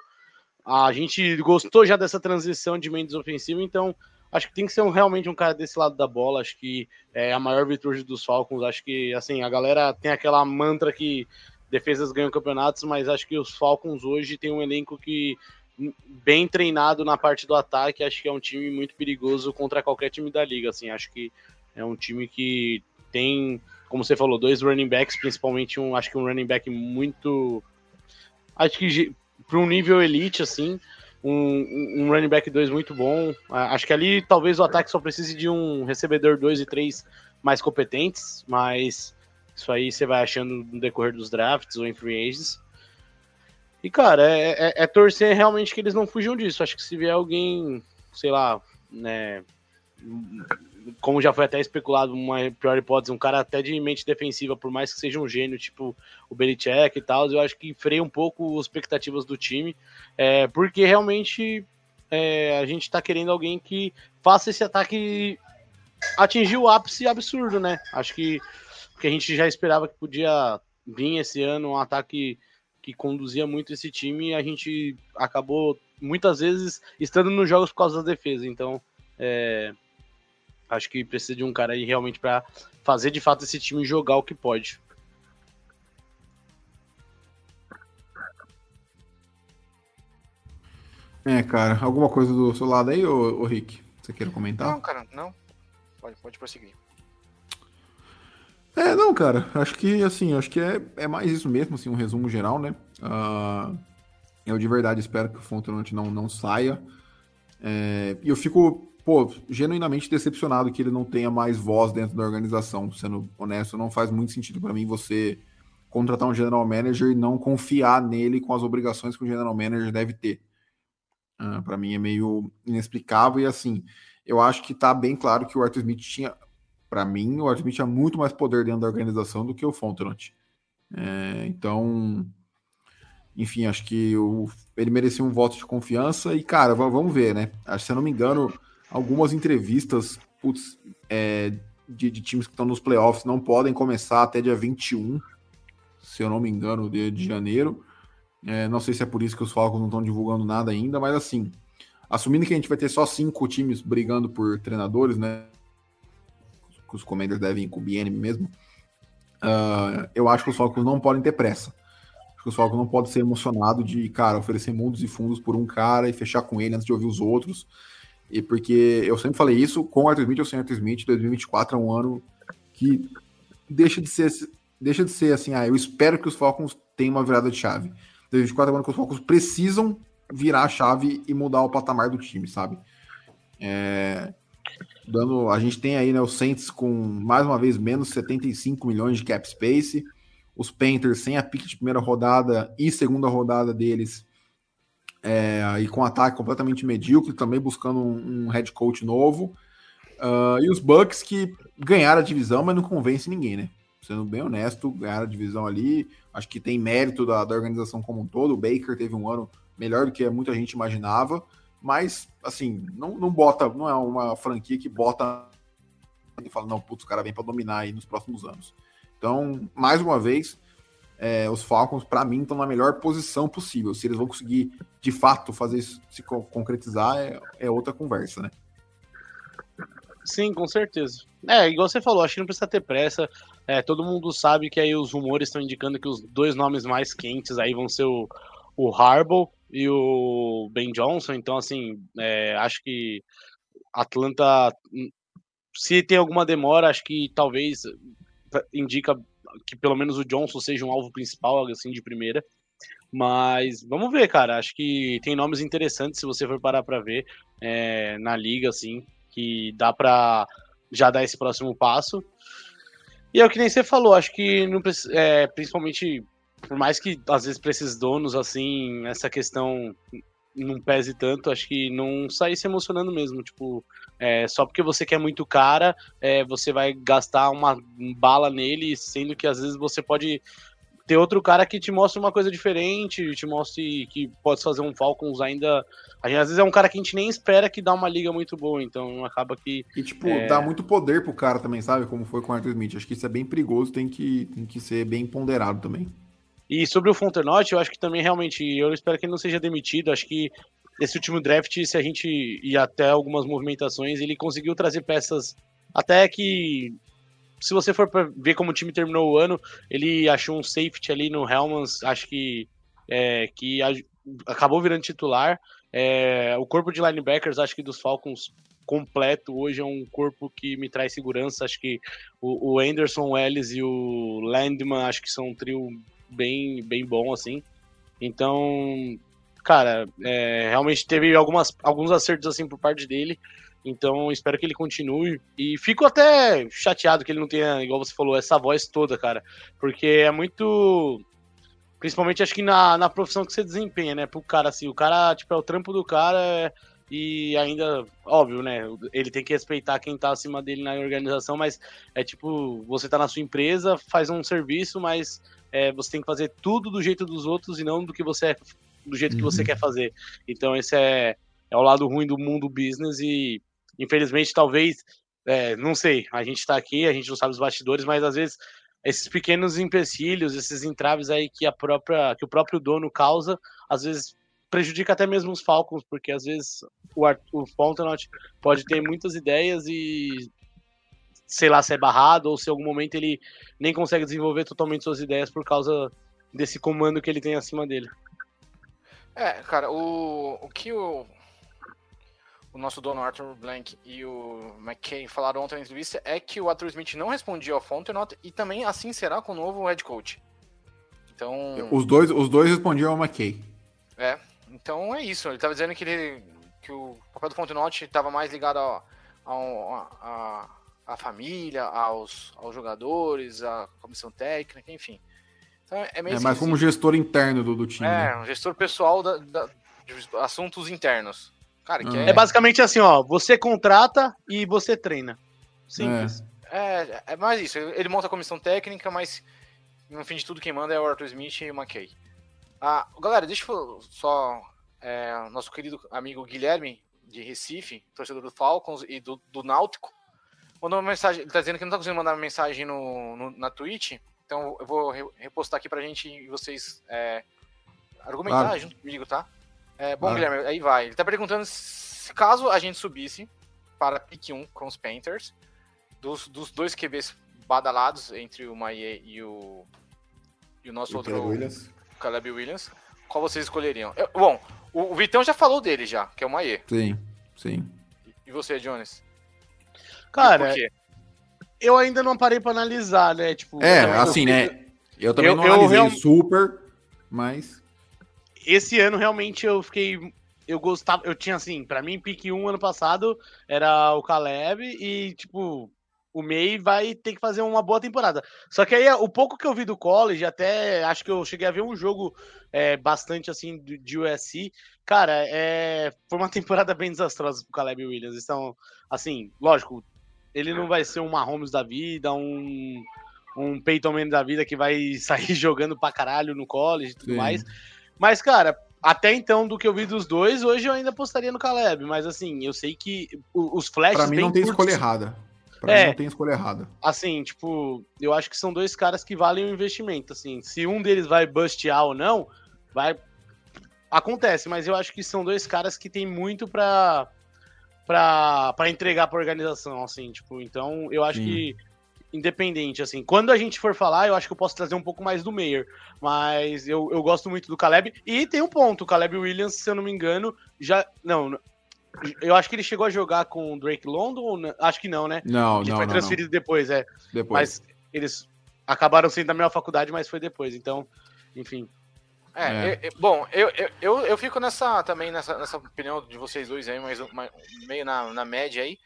a gente gostou já dessa transição de Mendes ofensivo. Então, acho que tem que ser um, realmente um cara desse lado da bola. Acho que é a maior virtude dos Falcons. Acho que, assim, a galera tem aquela mantra que defesas ganham campeonatos, mas acho que os Falcons hoje tem um elenco que bem treinado na parte do ataque, acho que é um time muito perigoso contra qualquer time da liga, assim, acho que é um time que tem como você falou, dois running backs, principalmente um, acho que um running back muito. Acho que para um nível elite, assim, um, um running back 2 muito bom. Acho que ali talvez o ataque só precise de um recebedor 2 e 3 mais competentes, mas isso aí você vai achando no decorrer dos drafts ou em free agents. E, cara, é, é, é, torcer realmente que eles não fujam disso. Acho que se vier alguém, sei lá, né, como já foi até especulado, uma pior hipótese, um cara até de mente defensiva, por mais que seja um gênio, tipo o Belichick e tal, eu acho que freia um pouco as expectativas do time, é, porque realmente é, a gente tá querendo alguém que faça esse ataque atingir o ápice absurdo, né? Acho que, que a gente já esperava que podia vir esse ano um ataque que conduzia muito esse time e a gente acabou muitas vezes estando nos jogos por causa da defesa, então é, Acho que precisa de um cara aí realmente para fazer de fato esse time jogar o que pode. É, cara, alguma coisa do seu lado aí, ô, ô Rick? Você quer comentar? Não, cara, não. Pode, pode prosseguir. É, não, cara, acho que assim, acho que é, é mais isso mesmo, assim, um resumo geral, né? Uh, Eu de verdade espero que o Fontenot não, não saia. É, e eu fico, pô, genuinamente decepcionado que ele não tenha mais voz dentro da organização. Sendo honesto, não faz muito sentido para mim você contratar um general manager e não confiar nele com as obrigações que o general manager deve ter. Uh, para mim é meio inexplicável e assim, eu acho que tá bem claro que o Arthur Smith tinha, para mim, o Arthur Smith tinha muito mais poder dentro da organização do que o Fontenot. É, então, enfim, acho que o, ele merecia um voto de confiança e, cara, vamos ver, né? Acho, se eu não me engano, algumas entrevistas putz, é, de, de, times que estão nos playoffs não podem começar até dia 21, se eu não me engano, de, de janeiro. É, não sei se é por isso que os Falcons não estão divulgando nada ainda, mas assim, assumindo que a gente vai ter só cinco times brigando por treinadores, né? Que os Commanders devem ir com o BN mesmo. Uh, eu acho que os Falcons não podem ter pressa. Acho que os Falcons não podem ser emocionados de, cara, oferecer mundos e fundos por um cara e fechar com ele antes de ouvir os outros. E porque eu sempre falei isso, com o Arthur Smith ou sem Arthur Smith, 2024 é um ano que deixa de ser, deixa de ser assim, ah, eu espero que os Falcons tenham uma virada de chave. 2024 é um ano que os Falcons precisam virar a chave e mudar o patamar do time, sabe? É, dando, a gente tem aí né, o Saints com mais uma vez menos 75 milhões de cap space, os Panthers sem a pick de primeira rodada e segunda rodada deles, é, e com ataque completamente medíocre, também buscando um, um head coach novo. Uh, e os Bucks que ganharam a divisão, mas não convence ninguém, né? Sendo bem honesto, ganharam a divisão ali. Acho que tem mérito da, da organização como um todo. O Baker teve um ano melhor do que muita gente imaginava, mas assim, não, não bota, não é uma franquia que bota e fala, não, putz, o cara vem para dominar aí nos próximos anos. Então, mais uma vez, é, os Falcons, para mim, estão na melhor posição possível. Se eles vão conseguir, de fato, fazer isso se concretizar, é, é outra conversa, né? Sim, com certeza. É, igual você falou, acho que não precisa ter pressa. É, todo mundo sabe que aí os rumores estão indicando que os dois nomes mais quentes aí vão ser o, o Harbaugh e o Ben Johnson. Então, assim, é, acho que Atlanta, hum, se tem alguma demora, acho que talvez indica que pelo menos o Johnson seja um alvo principal, assim, de primeira. Mas vamos ver, cara. Acho que tem nomes interessantes se você for parar para ver é, na liga, assim, que dá para já dar esse próximo passo. E é o que nem você falou, acho que não, é, principalmente por mais que às vezes para esses donos, assim, essa questão não pese tanto, acho que não sair se emocionando mesmo. Tipo, é, só porque você quer muito cara, é, você vai gastar uma bala nele, sendo que às vezes você pode ter outro cara que te mostre uma coisa diferente, te mostre que pode fazer um Falcons ainda. Às vezes é um cara que a gente nem espera que dá uma liga muito boa, então acaba que. E, tipo, é... dá muito poder pro cara também, sabe? Como foi com o Arthur Smith. Acho que isso é bem perigoso, tem que, tem que ser bem ponderado também. E sobre o Fontenot, eu acho que também realmente, eu espero que ele não seja demitido. Acho que esse último draft, se a gente ir até algumas movimentações, ele conseguiu trazer peças até que. Se você for ver como o time terminou o ano, ele achou um safety ali no Helmans, acho que, é, que acabou virando titular. É, o corpo de linebackers, acho que dos Falcons completo hoje é um corpo que me traz segurança. Acho que o, o Anderson, Ellis e o Landman, acho que são um trio bem, bem bom, assim. Então, cara, é, realmente teve algumas, alguns acertos, assim, por parte dele. Então, espero que ele continue. E fico até chateado que ele não tenha, igual você falou, essa voz toda, cara. Porque é muito. Principalmente, acho que na, na profissão que você desempenha, né? Pro cara, assim, o cara, tipo, é o trampo do cara. E ainda, óbvio, né? Ele tem que respeitar quem tá acima dele na organização, mas é tipo, você tá na sua empresa, faz um serviço, mas é, você tem que fazer tudo do jeito dos outros e não do que você é, do jeito que você uhum. quer fazer. Então esse é, é o lado ruim do mundo business e infelizmente talvez, é, não sei, a gente está aqui, a gente não sabe os bastidores, mas às vezes esses pequenos empecilhos, esses entraves aí que a própria que o próprio dono causa, às vezes prejudica até mesmo os Falcons, porque às vezes o, o Fontenot pode ter muitas ideias e sei lá, se é barrado ou se em algum momento ele nem consegue desenvolver totalmente suas ideias por causa desse comando que ele tem acima dele. É, cara, o, o que o, o nosso dono Arthur Blank e o McKay falaram ontem na entrevista é que o Arthur Smith não respondia ao Fontenot e também assim será com o novo head coach. Então. Os dois, os dois respondiam ao McKay. É, então é isso. Ele estava dizendo que, ele, que o papel do Fontenot estava mais ligado a, a, a, a, família, aos, aos jogadores, à comissão técnica, enfim. Então é meio É mais como gestor interno do, do time. É, né? um gestor pessoal da, da, de assuntos internos. Cara, que hum. é... é basicamente assim, ó, você contrata e você treina. Simples. É, é, é mais isso. Ele monta a comissão técnica, mas no fim de tudo quem manda é o Arthur Smith e o McKay. Ah, galera, deixa eu só. É, nosso querido amigo Guilherme, de Recife, torcedor do Falcons e do, do Náutico, mandou uma mensagem. Ele tá dizendo que não tá conseguindo mandar uma mensagem no, no na Twitch. Então eu vou repostar aqui pra gente e vocês é, argumentar claro. junto comigo, tá? É, bom, claro. Guilherme, aí vai. Ele tá perguntando se caso a gente subisse para pick 1 com os Panthers, dos, dos dois QBs badalados entre o Maie e o, e o nosso e outro. Williams. Caleb Williams. Qual vocês escolheriam? Eu, bom, o, o, Vitão já falou dele já, que é o Maie. Sim, sim. E você, Jones? Cara, eu ainda não parei para analisar, né? Tipo, é, assim, né? Eu também eu, não analisei eu, super, mas. Esse ano realmente eu fiquei. Eu gostava, eu tinha assim, para mim, pique 1 ano passado era o Caleb e, tipo, o May vai ter que fazer uma boa temporada. Só que aí, o pouco que eu vi do college, até acho que eu cheguei a ver um jogo é, bastante assim de USC. Cara, é, foi uma temporada bem desastrosa pro Caleb Williams. Então, assim, lógico, ele não vai ser um Mahomes da vida, um, um Peyton Manning da vida que vai sair jogando pra caralho no college e tudo Sim. mais. Mas, cara, até então, do que eu vi dos dois, hoje eu ainda apostaria no Caleb. Mas, assim, eu sei que os flashes. Pra mim, não tem escolha errada. Pra é, mim não tem escolha errada. Assim, tipo, eu acho que são dois caras que valem o investimento. Assim, se um deles vai bustear ou não, vai. Acontece, mas eu acho que são dois caras que tem muito pra, pra, pra entregar pra organização, assim, tipo, então eu acho Sim. que independente, assim. Quando a gente for falar, eu acho que eu posso trazer um pouco mais do Meyer, mas eu, eu gosto muito do Caleb. E tem um ponto, o Caleb Williams, se eu não me engano, já. Não, eu acho que ele chegou a jogar com o Drake London, acho que não, né? Não, ele não. foi não, transferido não. depois, é. Depois. Mas eles acabaram sendo da mesma faculdade, mas foi depois. Então, enfim. É, é. Eu, eu, bom, eu, eu, eu fico nessa também nessa, nessa opinião de vocês dois aí, mas meio na, na média aí.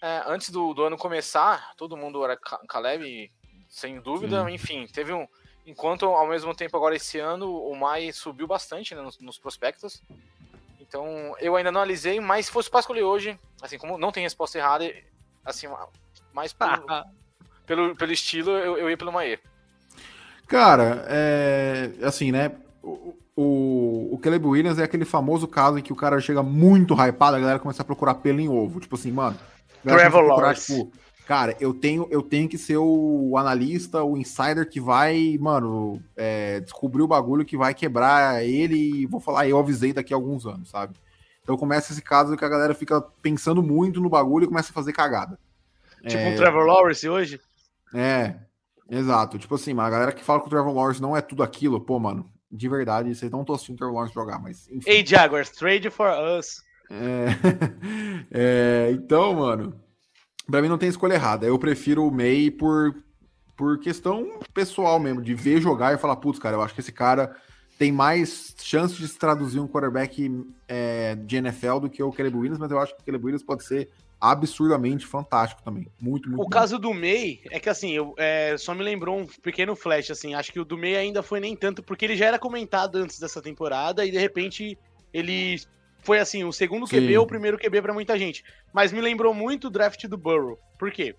É, antes do, do ano começar, todo mundo era Caleb, sem dúvida. Sim. Enfim, teve um. Enquanto ao mesmo tempo agora esse ano o Mai subiu bastante né, nos, nos prospectos. Então, eu ainda não analisei, mas se fosse para escolher hoje, assim, como não tem resposta errada, assim, mais pelo, pelo, pelo, estilo, eu, eu ia pelo Maê. Cara, é, assim, né? O, o, o Caleb Williams é aquele famoso caso em que o cara chega muito hypado, a galera começa a procurar pelo em ovo. Tipo assim, mano. Trevor Lawrence. Tipo, cara, eu tenho, eu tenho que ser o analista, o insider que vai, mano, é, descobrir o bagulho que vai quebrar ele e vou falar, eu avisei daqui a alguns anos, sabe? Então começa esse caso que a galera fica pensando muito no bagulho e começa a fazer cagada. Tipo é... o Trevor Lawrence hoje? É, exato. Tipo assim, a galera que fala que o Trevor Lawrence não é tudo aquilo, pô, mano, de verdade, vocês não estão assistindo o Trevor Lawrence jogar, mas. Enfim. Hey, Jaguars, trade for us. É... é, então, mano, Pra mim não tem escolha errada. Eu prefiro o May por, por questão pessoal mesmo, de ver jogar e falar, putz, cara, eu acho que esse cara tem mais chance de se traduzir um quarterback é, de NFL do que o Caleb Williams, mas eu acho que o Caleb Williams pode ser absurdamente fantástico também. Muito, muito. O caso do May é que assim, eu, é, só me lembrou um pequeno flash, assim, acho que o do May ainda foi nem tanto, porque ele já era comentado antes dessa temporada e de repente ele foi assim, o segundo QB Sim. ou o primeiro QB para muita gente. Mas me lembrou muito o draft do Burrow. Por quê?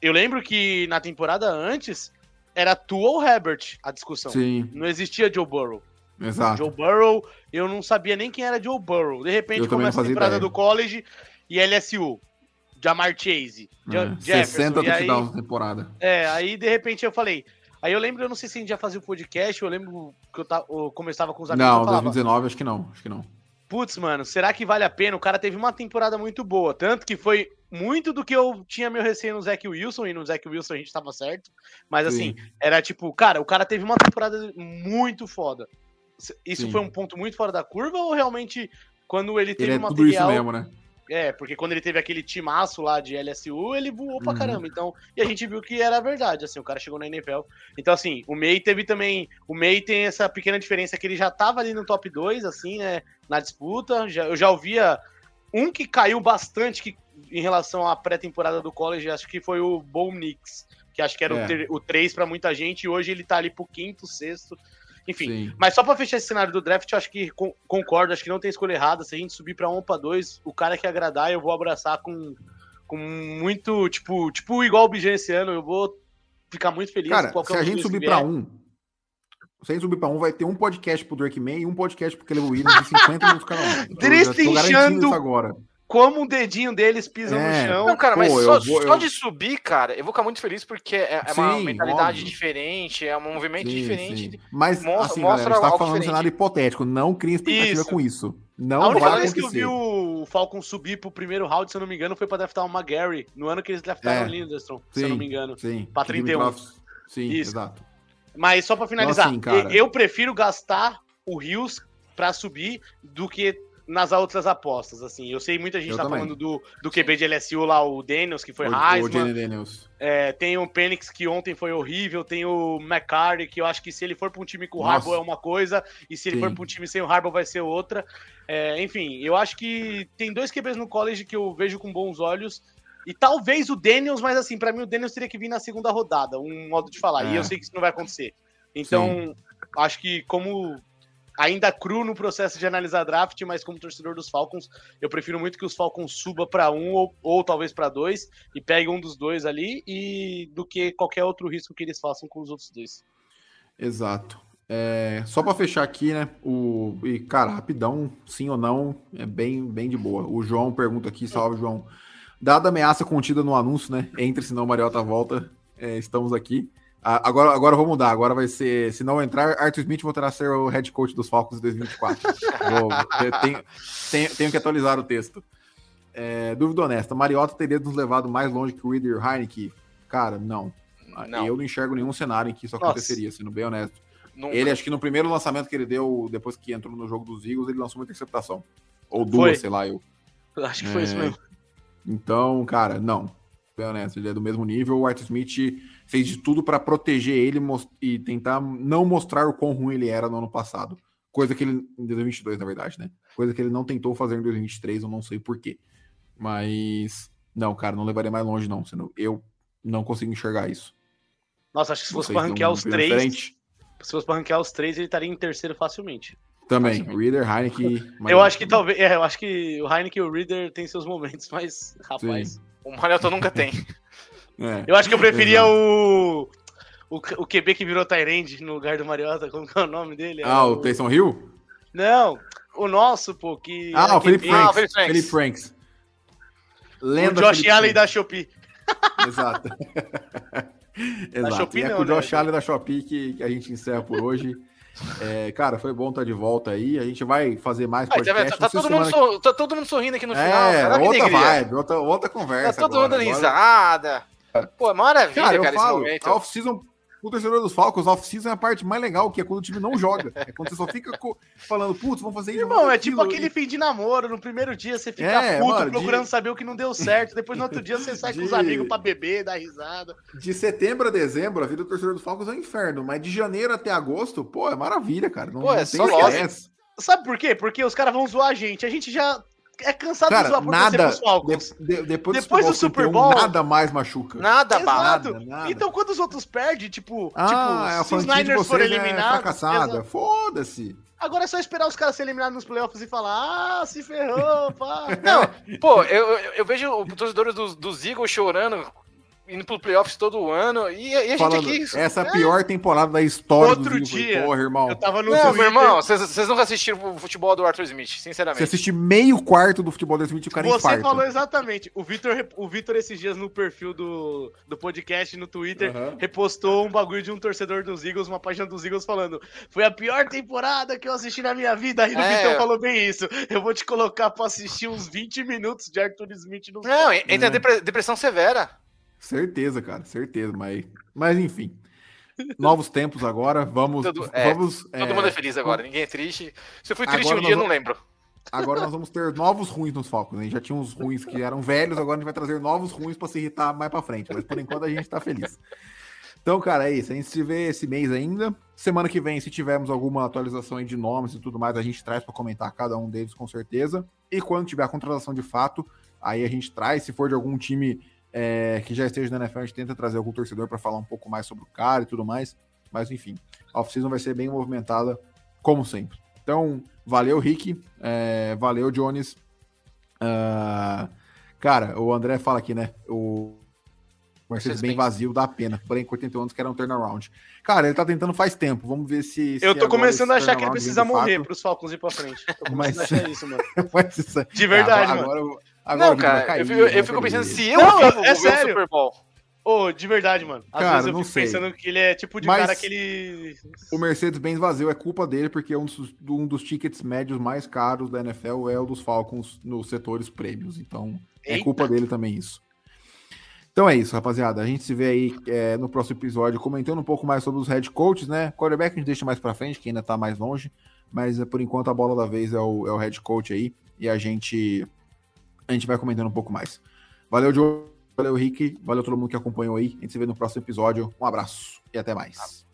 Eu lembro que na temporada antes era Tua ou Herbert a discussão. Sim. Não existia Joe Burrow. Exato. Joe Burrow, eu não sabia nem quem era Joe Burrow. De repente começa a temporada ideia. do college e LSU. Jamar Chase, é, Jefferson. 60 touchdowns na temporada. É, aí de repente eu falei. Aí eu lembro, eu não sei se a gente já fazia o podcast, eu lembro que eu, tava, eu começava com os amigos. Não, 2019 acho que não, acho que não putz, mano, será que vale a pena? O cara teve uma temporada muito boa, tanto que foi muito do que eu tinha meu receio no Zach Wilson, e no Zach Wilson a gente tava certo, mas assim, Sim. era tipo, cara, o cara teve uma temporada muito foda. Isso Sim. foi um ponto muito fora da curva ou realmente quando ele teve ele é material... Tudo isso mesmo, né? É, porque quando ele teve aquele timaço lá de LSU, ele voou pra Uhum. caramba. Então, e a gente viu que era verdade, assim, o cara chegou na NFL. Então, assim, o May teve também. O May tem essa pequena diferença que ele já tava ali no top 2, assim, né? Na disputa. Já, eu já ouvia um que caiu bastante que, em relação à pré-temporada do college, acho que foi o Bo Nix, que acho que era É. o, ter, o 3 pra muita gente, e hoje ele tá ali pro quinto, sexto. Enfim, Sim. mas só pra fechar esse cenário do draft, eu acho que con- concordo, acho que não tem escolha errada. Se a gente subir pra 1 ou pra 2, o cara que agradar, eu vou abraçar com, com muito, tipo, tipo igual o Bijan esse ano, eu vou ficar muito feliz. Cara, se a um gente subir vier. um, se a gente subir pra um, vai ter um podcast pro Drake May e um podcast pro Caleb Williams de 50 minutos cada um. Destrinchando agora. Como um dedinho deles pisam É. no chão. Não, cara, Pô, mas eu só, vou- só eu- de subir, cara, eu vou ficar muito feliz porque é, é uma Sim, mentalidade óbvio. diferente, é um movimento Sim, diferente. sim. Mas, Mostra- assim, mostra galera, a gente tá falando de um cenário hipotético. Não crie expectativa Isso. com isso. a Não única vai vez que eu vi acontecer. o Falcon subir pro primeiro round, se eu não me engano, foi pra draftar o McGarry, no ano que eles draftaram É. o Linderstrom, se eu não me engano. Sim. Pra 31. Dimitrov- Sim, Isso. exato. Mas só pra finalizar, assim, cara. eu prefiro gastar o Rios pra subir do que nas outras apostas, assim. Eu sei muita gente Eu tá também. falando do, do QB de LSU lá, o Daniels, que foi o, o Heisman. Jalen Daniels. É, tem o Penix, que ontem foi horrível. Tem o McCarty, que eu acho que se ele for pra um time com o. Harbaugh é uma coisa, e se ele Sim. for pra um time sem o Harbaugh vai ser outra. É, enfim, eu acho que tem dois QBs no college que eu vejo com bons olhos. E talvez o Daniels, mas assim, pra mim o Daniels teria que vir na segunda rodada, um modo de falar. E É. eu sei que isso não vai acontecer. Então, acho que como ainda cru no processo de analisar draft, mas como torcedor dos Falcons, eu prefiro muito que os Falcons suba para um ou, ou talvez para dois e pegue um dos dois ali e do que qualquer outro risco que eles façam com os outros dois. Exato. É, só para fechar aqui, né? O, e, cara, rapidão, sim ou não, é bem, bem de boa. O João pergunta aqui, salve, João. Dada a ameaça contida no anúncio, né? Entre, senão Mariota volta, é, estamos aqui. Agora, agora eu vou mudar. Agora vai ser. Se não entrar, Arthur Smith voltará a ser o head coach dos Falcons em 2024. Vou- tenho, tenho, tenho que atualizar o texto. É, dúvida honesta: Mariota teria nos levado mais longe que o Reader Heineken? Cara, não. Não. Eu não enxergo nenhum cenário em que isso Nossa. aconteceria, sendo bem honesto. Nunca. Ele, acho que no primeiro lançamento que ele deu, depois que entrou no jogo dos Eagles, ele lançou uma interceptação. Ou duas, Foi. sei lá, eu. Acho que foi É. isso mesmo. Então, cara, não. Bem honesto, ele é do mesmo nível. O Art Smith fez de tudo para proteger ele e tentar não mostrar o quão ruim ele era no ano passado. Coisa que ele. Em 2022, na verdade, né? Coisa que ele não tentou fazer em 2023, eu não sei porquê. Mas. Não, cara, não levaria mais longe, não. Sendo, eu não consigo enxergar isso. Nossa, acho que se fosse têm ranquear um os três, diferente? se fosse pra ranquear os três, ele estaria em terceiro facilmente. Também, Facilmente. Reader, Heineken. eu acho que talvez, é, eu acho que o Heineken e o Reader têm seus momentos, mas rapaz, O Mariota nunca tem. É. eu acho que eu preferia Exato. o o, o QB que virou Tyrande no lugar do Mariota, como que é o nome dele? Ah, o Taysom Hill? Não, o nosso, pô, que Ah, o Felipe QB, Ah, o Franks. Felipe Felipe Franks. Franks. o Lenda Josh Felipe Allen da Franks. Shopee. Exato. Exato. Shopee e é não, com o né, Josh velho? Allen da Shopee que, que a gente encerra por hoje. É, cara, foi bom estar de volta aí. A gente vai fazer mais Ah, tá, podcast. tá sei todo mundo tá todo mundo sorrindo aqui no que- final. É, cara, outra vibe, outra, outra conversa. Tá todo mundo agora. dando Agora- risada. Pô, é maravilha, Cara, cara, eu esse falo, momento. a off-season, o torcedor dos Falcons, a off-season é a parte mais legal, que é quando o time não joga. É quando você só fica falando, putz, vamos fazer isso. Irmão, é tipo aquilo. aquele fim de namoro. No primeiro dia você fica É, puto mano, de- procurando saber o que não deu certo. Depois no outro dia você sai com os de- amigos pra beber, dar risada. De setembro a dezembro, a vida do torcedor dos Falcons é um inferno, mas de janeiro até agosto, pô, é maravilha, cara. Não, Pô, é não só tem. Sabe por quê? Porque os caras vão zoar a gente. A gente já é cansado de Cara, zoar por nada. Falcons. de- de- depois, Depois do Super Bowl- nada mais machuca. Nada, nada, nada. Então quando os outros perdem, tipo, Ah, é tipo se os de Niners forem é eliminados. exato. Foda-se. Agora é só esperar os caras serem eliminados nos playoffs e falar: ah, se ferrou, pá. Não, pô, eu, eu, eu vejo o torcedor dos, dos Eagles chorando, indo pro playoffs todo ano, e, e a gente Falando, aqui. essa é a pior temporada da história Outro do dia, Porra, irmão. Eu tava no Não, Twitter. meu irmão, vocês nunca assistiram o futebol do Arthur Smith, Você sinceramente. assiste meio quarto do futebol desse vídeo, o cara Você infarta. falou exatamente. O Vitor, o Vitor esses dias no perfil do, do podcast no Twitter repostou um bagulho de um torcedor dos Eagles, uma página dos Eagles falando: "Foi a pior temporada que eu assisti na minha vida". Aí o É. Vitor falou bem isso. Eu vou te colocar pra assistir uns 20 minutos de Arthur Smith no Não, entra É. depre- depressão severa. Certeza, cara, certeza. Mas, mas enfim. Novos tempos agagora. Vamos. Todo- é, vamos Todo mundo é feliz agora, ninguém é triste. Se eu fui triste Agora um dia, nós não lembro. agora nós vamos ter novos ruins nos Falcons. A gente já tinha uns ruins que eram velhos, agora a gente vai trazer novos ruins para se irritar mais para frente. Mas por enquanto a gente tá feliz. Então, cara, é isso. A gente se vê esse mês ainda. Semana que vem, se tivermos alguma atualização de nomes e tudo mais, a gente traz para comentar cada um deles com certeza. E quando tiver a contratação de fato, aí a gente traz. Se for de algum time é, que já esteja na NFL, a gente tenta trazer algum torcedor para falar um pouco mais sobre o cara e tudo mais. Mas enfim, a off-season vai ser bem movimentada, como sempre. Então, valeu, Rick. É, valeu, Jones. Uh, cara, o André fala aqui, né? O Mercedes bem vazio, dá pena. Porém, com 81 anos que era um turnaround. Cara, ele tá tentando faz tempo. Vamos ver se. se eu tô começando a achar que ele precisa morrer para os Falcons ir pra frente. Tô Mas... a achar isso, mano. Mas isso... De verdade, agora, mano. Agora, agora não, cara, cair, eu, fico, eu fico pensando se eu não, é sério. Super Bowl. Ô, oh, de verdade, mano. Às cara, vezes eu fico sei. pensando que ele é tipo de Mas cara que ele. O Mercedes-Benz vazio é culpa dele, porque um dos, um dos tickets médios mais caros da NFL é o dos Falcons nos setores prêmios. Então, é Eita. é culpa dele também isso. Então é isso, rapaziada. A gente se vê aí é, no próximo episódio comentando um pouco mais sobre os head coaches, né? Quarterback a gente deixa mais pra frente, que ainda tá mais longe. Mas é, por enquanto a bola da vez é o, é o head coach aí. E a gente, a gente vai comentando um pouco mais. Valeu, Joe. Valeu, Rick. Valeu todo mundo que acompanhou aí. A gente se vê no próximo episódio. Um abraço e até mais.